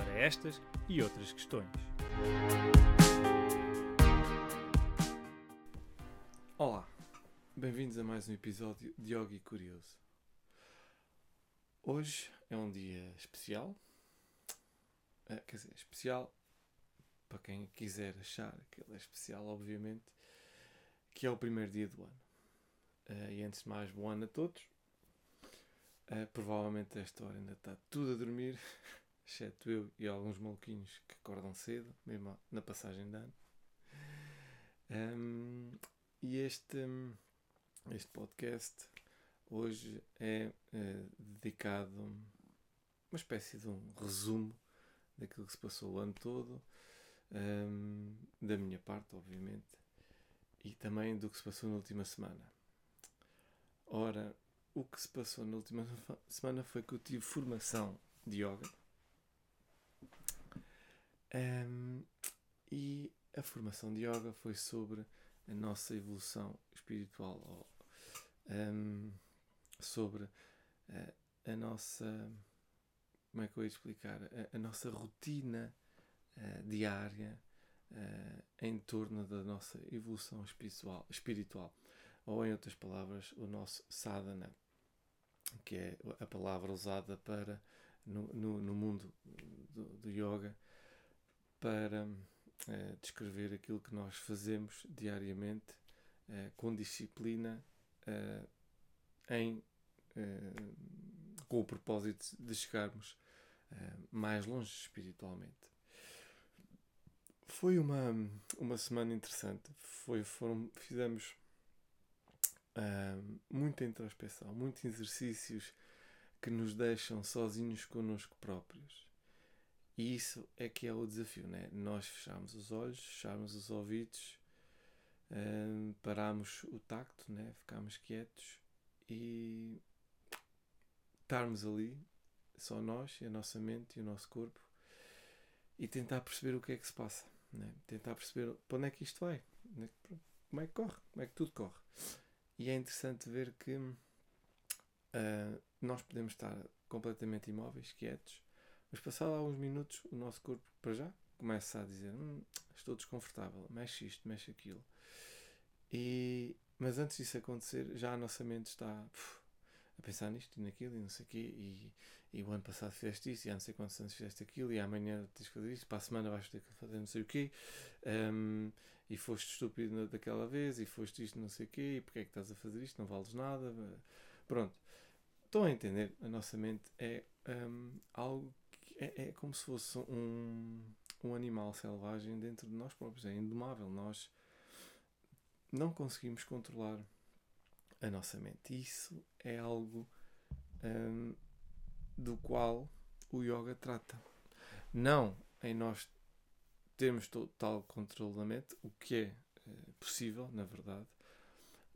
para estas e outras questões. Olá, bem-vindos a mais um episódio de Yogi Curioso. Hoje é um dia especial, uh, quer dizer, especial para quem quiser achar que ele é especial, obviamente, que é o primeiro dia do ano. Uh, e antes de mais, bom ano a todos. Uh, provavelmente a esta hora ainda está tudo a dormir, exceto eu e alguns maluquinhos que acordam cedo, mesmo na passagem de ano. Um, e este, este podcast hoje é uh, dedicado a uma espécie de um resumo daquilo que se passou o ano todo, um, da minha parte, obviamente, e também do que se passou na última semana. Ora, o que se passou na última semana foi que eu tive formação de yoga. Um, e a formação de yoga foi sobre a nossa evolução espiritual, ou, um, sobre a, a, nossa. Como é que eu ia explicar? A, a nossa rotina uh, diária uh, em torno da nossa evolução espiritual. espiritual ou em outras palavras, o nosso sadhana, que é a palavra usada para no, no, no mundo do, do, yoga para uh, descrever aquilo que nós fazemos diariamente uh, com disciplina uh, em, com o propósito de chegarmos mais longe espiritualmente. Foi uma, uma semana interessante. Foi, foram, fizemos muita introspeção, muitos exercícios que nos deixam sozinhos connosco próprios. E isso é que é o desafio, né? Nós fechamos os olhos, fechamos os ouvidos, uh, paramos o tacto, né? Ficamos quietos e estarmos ali, só nós e a nossa mente e o nosso corpo, e tentar perceber o que é que se passa, né? Tentar perceber para onde é que isto vai, né? como é que corre, como é que tudo corre. E é interessante ver que uh, nós podemos estar completamente imóveis, quietos, mas passado alguns minutos o nosso corpo, para já, começa a dizer: hum, Estou desconfortável, mexe isto, mexe aquilo. E, mas antes disso acontecer, já a nossa mente está puf, a pensar nisto e naquilo e não sei o quê. E, e o ano passado fizeste isto, e há não sei quantos anos fizeste aquilo, e amanhã tens que fazer isto, para a semana vais ter que fazer não sei o quê. Um, e foste estúpido daquela vez, e foste isto, não sei o quê, e porque é que estás a fazer isto, não vales nada. Pronto. Estão a entender? A nossa mente é um, algo é, é, como se fosse um, um animal selvagem dentro de nós próprios, é indomável. Nós não conseguimos controlar a nossa mente. Isso é algo um, do qual o yoga trata. Não em nós termos total controle da mente, o que é uh, possível, na verdade,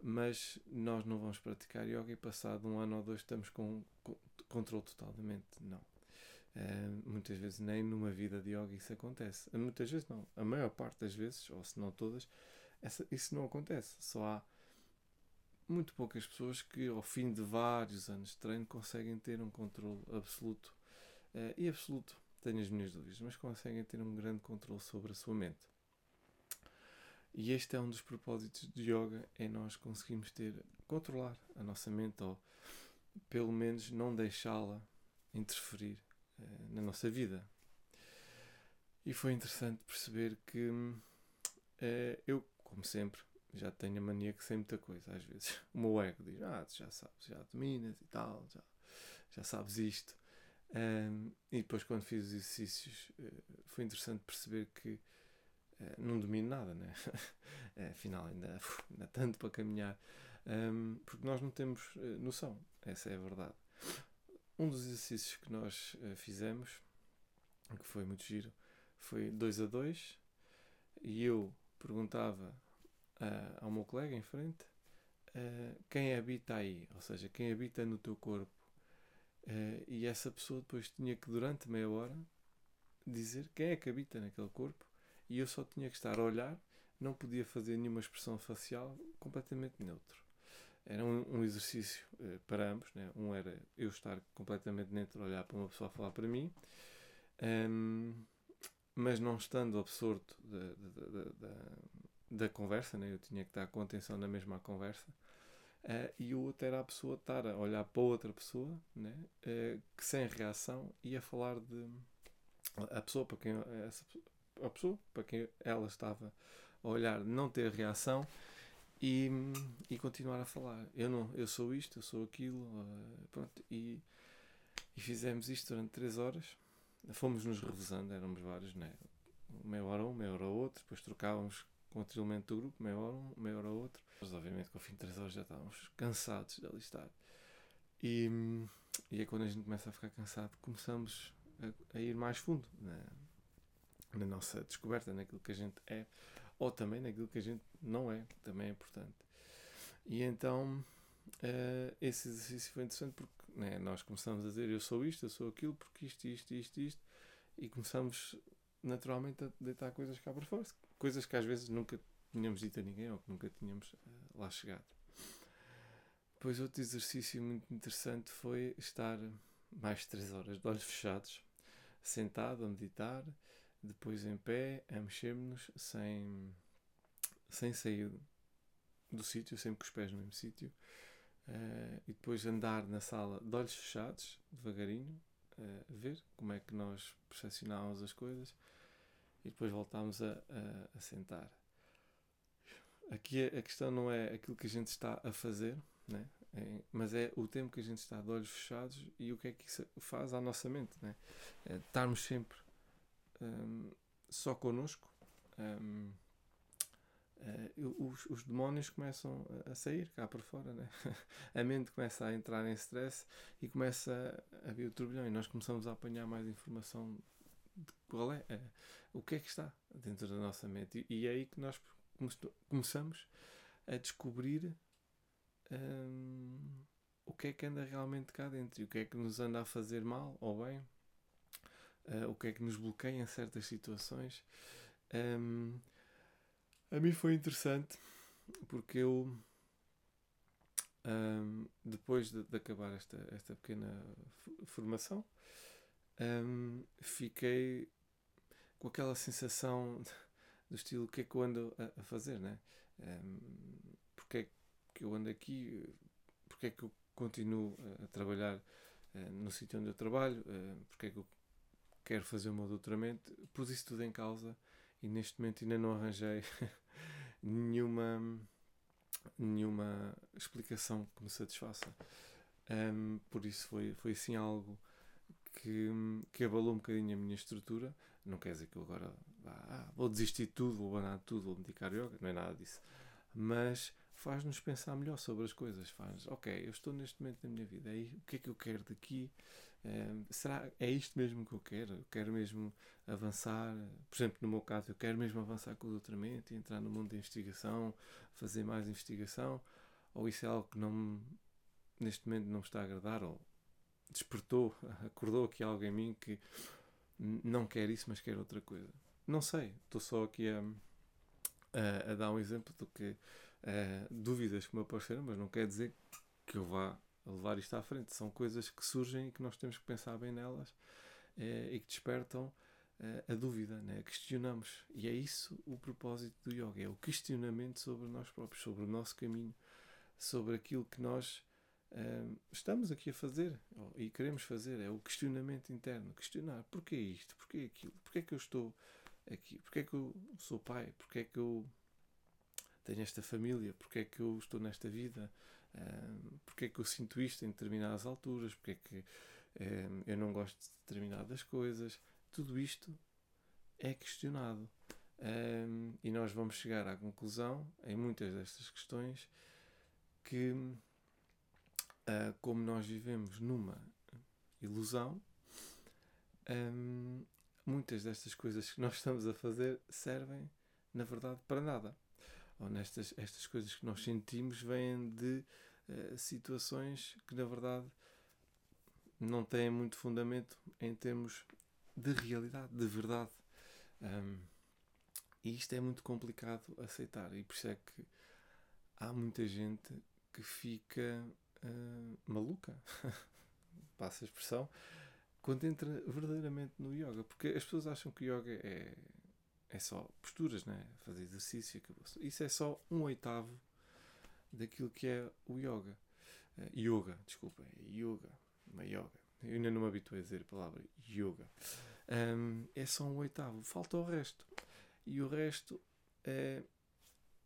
mas nós não vamos praticar yoga e passado um ano ou dois estamos com, com controle total da mente. Não. Uh, muitas vezes nem numa vida de yoga isso acontece. Muitas vezes não. A maior parte das vezes, ou se não todas, essa, isso não acontece. Só há muito poucas pessoas que ao fim de vários anos de treino conseguem ter um controle absoluto uh, e absoluto tenho as minhas dúvidas, mas conseguem ter um grande controle sobre a sua mente. E este é um dos propósitos de yoga, é nós conseguirmos ter, controlar a nossa mente ou pelo menos não deixá-la interferir na nossa vida. E foi interessante perceber que uh, eu, como sempre, já tenho a mania que sei muita coisa às vezes. O meu ego diz, ah, tu já sabes, já dominas e tal, já, já sabes isto. E depois, quando fiz os exercícios, uh, foi interessante perceber que uh, não domino nada, né? Afinal, ainda, ainda tanto para caminhar, um, porque nós não temos noção, essa é a verdade. Um dos exercícios que nós fizemos, que foi muito giro, foi 2 a 2 e eu perguntava uh, ao meu colega em frente uh, quem habita aí, ou seja, quem habita no teu corpo. Uh, e essa pessoa depois tinha que, durante meia hora, dizer quem é que habita naquele corpo e eu só tinha que estar a olhar, não podia fazer nenhuma expressão facial, completamente neutro. Era um, um exercício uh, para ambos, né? um era eu estar completamente neutro, olhar para uma pessoa falar para mim, um, mas não estando absorto da, da, da, da, conversa, né? eu tinha que estar com atenção na mesma conversa. Uh, e o outro era a pessoa estar a olhar para outra pessoa né? Uh, que sem reação ia falar de a pessoa para quem essa, a pessoa para quem ela estava a olhar não ter reação e, e continuar a falar. Eu não, eu sou isto, eu sou aquilo, uh, pronto, e, e fizemos isto durante três horas. Fomos nos revezando, éramos vários, né? meia hora um, meia hora outro, depois trocávamos com outro elemento do grupo, meia hora um, meia hora outro. Mas obviamente que ao fim de três horas já estávamos cansados de ali estar. E, e é quando a gente começa a ficar cansado, começamos a, a ir mais fundo na nossa descoberta, naquilo que a gente é, ou também naquilo que a gente não é, também é importante. E então uh, esse exercício foi interessante porque né, nós começamos a dizer eu sou isto, eu sou aquilo, porque isto, isto, isto, isto, e começamos naturalmente a deitar coisas cá para fora, coisas que às vezes nunca tínhamos dito a ninguém ou que nunca tínhamos uh, lá chegado. Depois outro exercício muito interessante foi estar mais de 3 horas de olhos fechados, sentado a meditar, depois em pé, a mexermos sem, sem sair do sítio, sempre com os pés no mesmo sítio, uh, e depois andar na sala de olhos fechados, devagarinho, uh, ver como é que nós percepcionávamos as coisas, e depois voltámos a, a, a sentar. Aqui a questão não é aquilo que a gente está a fazer, né? É, mas é o tempo que a gente está de olhos fechados e o que é que isso faz à nossa mente. Né? É estarmos sempre um, só connosco. Um, uh, os, os, demónios começam a sair cá para fora, né? a mente começa a entrar em stress e começa a vir o turbilhão e nós começamos a apanhar mais informação de qual é, é o que é que está dentro da nossa mente e, e é aí que nós começamos a descobrir um, o que é que anda realmente cá dentro e o que é que nos anda a fazer mal ou bem, uh, o que é que nos bloqueia em certas situações. Um, a mim foi interessante porque eu, um, depois de, de, acabar esta, esta pequena formação, fiquei com aquela sensação do estilo o que é que eu ando a, a fazer, né? Um, porque é que eu ando aqui, porque é que eu continuo a, trabalhar uh, no sítio onde eu trabalho, uh, porque é que eu quero fazer o meu doutoramento, pus isso tudo em causa e neste momento ainda não arranjei nenhuma nenhuma explicação que me satisfaça. Um, por isso foi, foi assim algo que, que abalou um bocadinho a minha estrutura. Não quer dizer que eu agora ah, vou desistir de tudo, vou abanar tudo, vou medicar yoga, não é nada disso. Mas faz-nos pensar melhor sobre as coisas. Faz, ok, eu estou neste momento da minha vida, aí, o que é que eu quero daqui? Será é isto mesmo que eu quero? Eu quero mesmo avançar, por exemplo, no meu caso, eu quero mesmo avançar com o doutoramento e entrar no mundo da investigação, fazer mais investigação, ou isso é algo que não neste momento não me está a agradar, ou despertou, acordou aqui algo em mim que não quer isso, mas quer outra coisa. Não sei, estou só aqui a, a, a dar um exemplo do que uh, dúvidas que me apareceram, mas não quer dizer que eu vá levar isto à frente. São coisas que surgem e que nós temos que pensar bem nelas uh, e que despertam uh, a dúvida, né? questionamos. E é isso o propósito do yoga: é o questionamento sobre nós próprios, sobre o nosso caminho, sobre aquilo que nós estamos aqui a fazer e queremos fazer. É o questionamento interno: questionar porquê isto, porquê aquilo, porquê é que eu estou aqui, porquê é que eu sou pai, porquê é que eu tenho esta família, porque é que eu estou nesta vida, porque é que eu sinto isto em determinadas alturas, porque é que eu não gosto de determinadas coisas. Tudo isto é questionado. Um, e nós vamos chegar à conclusão, em muitas destas questões, que uh, como nós vivemos numa ilusão, muitas destas coisas que nós estamos a fazer servem, na verdade, para nada. Ou nestas estas coisas que nós sentimos vêm de uh, situações que, na verdade, não têm muito fundamento em termos de realidade, de verdade. Um, e isto é muito complicado aceitar, e por isso é que há muita gente que fica uh, maluca, passa a expressão, quando entra verdadeiramente no yoga, porque as pessoas acham que yoga é, é só posturas, né? fazer exercício, acabou. Isso é só um oitavo daquilo que é o yoga. Uh, yoga, desculpa, é yoga, uma yoga. Eu ainda não me habituei a dizer a palavra yoga. Um, é só um oitavo, falta o resto. E o resto é,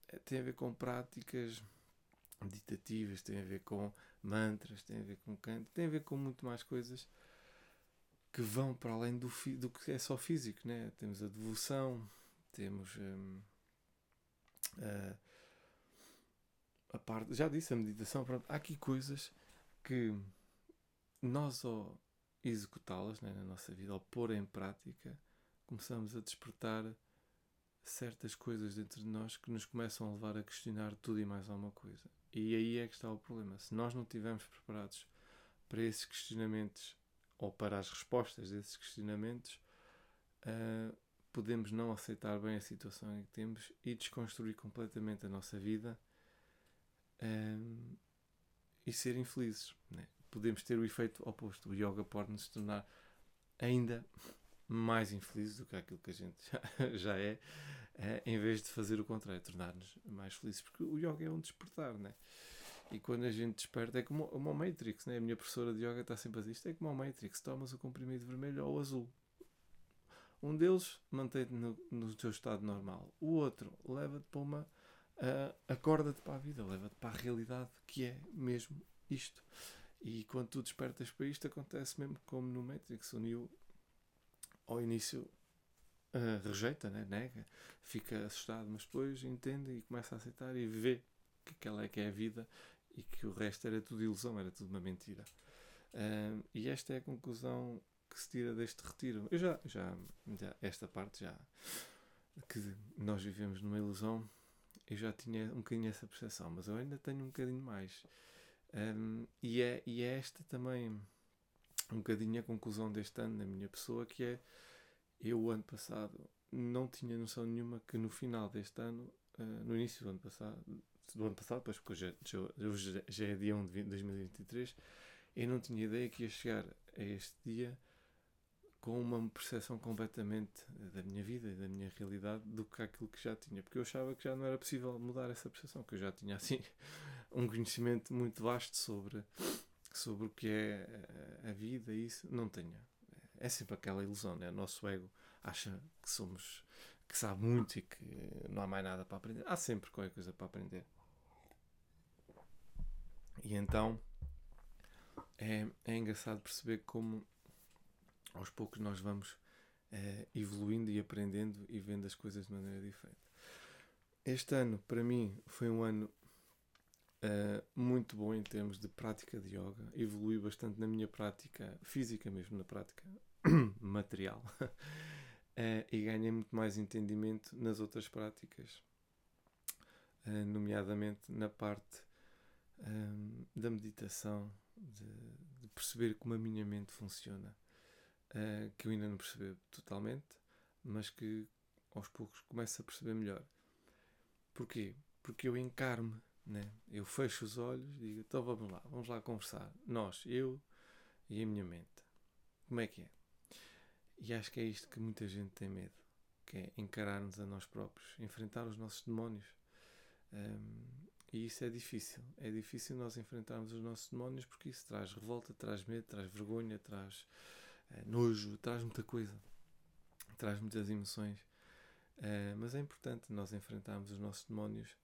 é, tem a ver com práticas meditativas, tem a ver com mantras, tem a ver com canto, tem a ver com muito mais coisas que vão para além do, do que é só físico. Né? Temos a devoção, temos um, a, a parte, já disse, a meditação. Pronto, há aqui coisas que nós, ao executá-las né, na nossa vida, ao pôr em prática, começamos a despertar certas coisas dentro de nós que nos começam a levar a questionar tudo e mais alguma coisa. E aí é que está o problema. Se nós não estivermos preparados para esses questionamentos ou para as respostas desses questionamentos, uh, podemos não aceitar bem a situação em que temos e desconstruir completamente a nossa vida uh, e ser infelizes. Né? Podemos ter o efeito oposto. O yoga pode nos tornar ainda mais infelizes do que aquilo que a gente já, já é, é, em vez de fazer o contrário, tornar-nos mais felizes, porque o yoga é um despertar, né? E quando a gente desperta, é como uma Matrix, né? A minha professora de yoga está sempre a dizer isto: é como uma Matrix, tomas o comprimido vermelho ou azul. Um deles mantém-te no, no teu estado normal, o outro leva-te para uma. Uh, acorda-te para a vida, leva-te para a realidade que é mesmo isto. E quando tu despertas para isto, acontece mesmo como no Matrix. O Neo, ao início, uh, rejeita, né? nega, fica assustado, mas depois entende e começa a aceitar e vê que aquela é que é a vida e que o resto era tudo ilusão, era tudo uma mentira. Uh, e esta é a conclusão que se tira deste retiro. Eu já, já, já, esta parte já, que nós vivemos numa ilusão, eu já tinha um bocadinho essa percepção, mas eu ainda tenho um bocadinho mais. Um, e, é, e é esta também um bocadinho a conclusão deste ano na minha pessoa, que é eu, o ano passado, não tinha noção nenhuma que no final deste ano, uh, no início do ano passado, do ano passado, pois porque hoje, hoje já é dia 1 de 2023, eu não tinha ideia que ia chegar a este dia com uma percepção completamente da minha vida e da minha realidade do que aquilo que já tinha, porque eu achava que já não era possível mudar essa percepção, que eu já tinha assim um conhecimento muito vasto sobre sobre o que é a vida e isso não tenho é sempre aquela ilusão, né? O nosso ego acha que somos, que sabe muito e que não há mais nada para aprender. Há sempre qualquer coisa para aprender. E então é, é engraçado perceber como aos poucos nós vamos é, evoluindo e aprendendo e vendo as coisas de maneira diferente. Este ano, para mim, foi um ano Uh, muito bom em termos de prática de yoga. Evolui bastante na minha prática física, mesmo na prática material. uh, e ganhei muito mais entendimento nas outras práticas, nomeadamente na parte da meditação, de, de, perceber como a minha mente funciona, que eu ainda não percebi totalmente, mas que aos poucos começo a perceber melhor. Porquê? Porque eu encaro-me né? Eu fecho os olhos e digo: então vamos lá, vamos lá conversar. Nós, eu e a minha mente. Como é que é? E acho que é isto que muita gente tem medo: que é encarar-nos a nós próprios, enfrentar os nossos demónios. Um, e isso é difícil. É difícil nós enfrentarmos os nossos demónios porque isso traz revolta, traz medo, traz vergonha, traz nojo, traz muita coisa, traz muitas emoções. Uh, mas é importante nós enfrentarmos os nossos demónios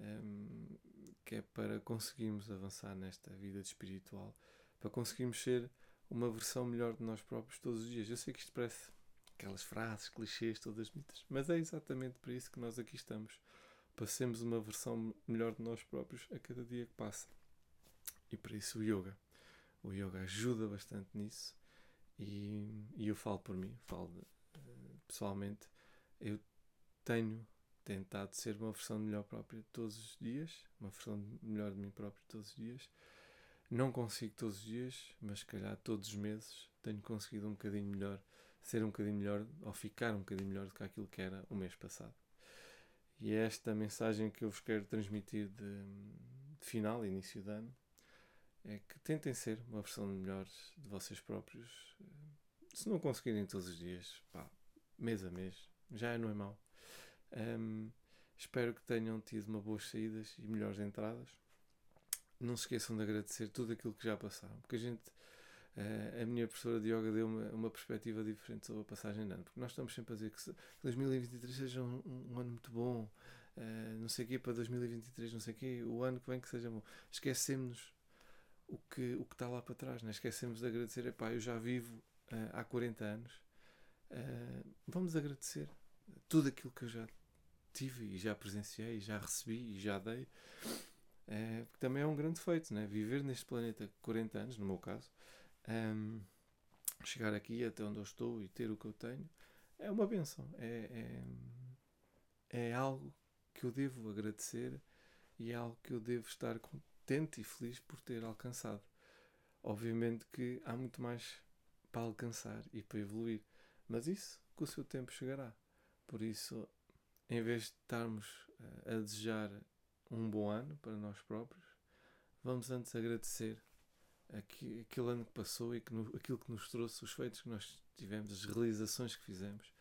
um, que é para conseguirmos avançar nesta vida espiritual, para conseguirmos ser uma versão melhor de nós próprios todos os dias. Eu sei que isto parece aquelas frases, clichês, todas bonitas, mas é exatamente para isso que nós aqui estamos. Para sermos uma versão melhor de nós próprios a cada dia que passa. E para isso o yoga. O yoga ajuda bastante nisso. E, e eu falo por mim, falo pessoalmente, eu tenho tentado ser uma versão melhor própria todos os dias, uma versão melhor de mim próprio todos os dias. Não consigo todos os dias, mas se calhar todos os meses tenho conseguido um bocadinho melhor, ser um bocadinho melhor ou ficar um bocadinho melhor do que aquilo que era o mês passado. E é esta mensagem que eu vos quero transmitir de, de final, início de ano, é que tentem ser uma versão melhor de vocês próprios. Se não conseguirem todos os dias, pá, mês a mês, já não é mau. Um, espero que tenham tido uma boas saídas e melhores entradas. Não se esqueçam de agradecer tudo aquilo que já passaram, porque a gente, uh, a minha professora de yoga deu uma, uma perspectiva diferente sobre a passagem de ano, porque nós estamos sempre a dizer que 2023 seja um, um, ano muito bom, uh, não sei o quê, para 2023, não sei o quê, o ano que vem que seja bom. Esquecemos o que, o que está lá para trás, né? esquecemos de agradecer. Epá, eu já vivo uh, há 40 anos, vamos agradecer tudo aquilo que eu já tive e já presenciei, e já recebi e já dei. É, também é um grande feito, né? Viver neste planeta 40 anos, no meu caso, um, chegar aqui até onde eu estou e ter o que eu tenho, é uma benção. É, é, é algo que eu devo agradecer e é algo que eu devo estar contente e feliz por ter alcançado. Obviamente que há muito mais para alcançar e para evoluir, mas isso com o seu tempo chegará. Por isso, em vez de estarmos eh, a desejar um bom ano para nós próprios, vamos antes agradecer aquele ano que passou e que no, aquilo que nos trouxe, os feitos que nós tivemos, as realizações que fizemos,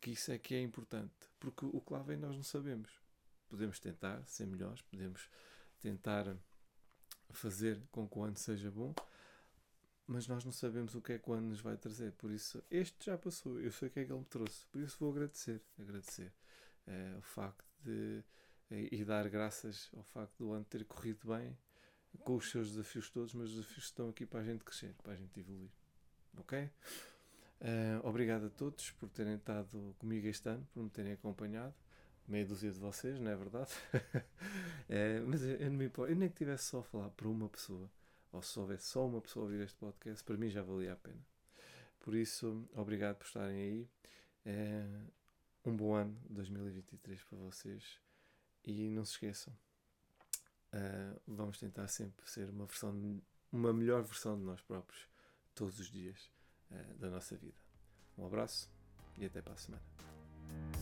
que isso é que é importante, porque o que lá vem nós não sabemos. Podemos tentar ser melhores, podemos tentar fazer com que o ano seja bom, mas nós não sabemos o que é que o ano nos vai trazer. Por isso, este já passou, eu sei o que é que ele me trouxe, por isso vou agradecer, agradecer é, o facto de e, e dar graças ao facto do ano ter corrido bem com os seus desafios todos, mas os desafios estão aqui para a gente crescer, para a gente evoluir. Ok? Uh, obrigado a todos por terem estado comigo este ano, por me terem acompanhado. Meia dúzia de vocês, não é verdade? é, mas eu, eu, não me importo. eu nem que tivesse só a falar para uma pessoa, ou se houvesse só uma pessoa a ouvir este podcast, para mim já valia a pena. Por isso, obrigado por estarem aí. É, um bom ano 2023 para vocês e não se esqueçam, uh, vamos tentar sempre ser uma versão, uma melhor versão de nós próprios todos os dias uh, da nossa vida. Um abraço e até para a semana.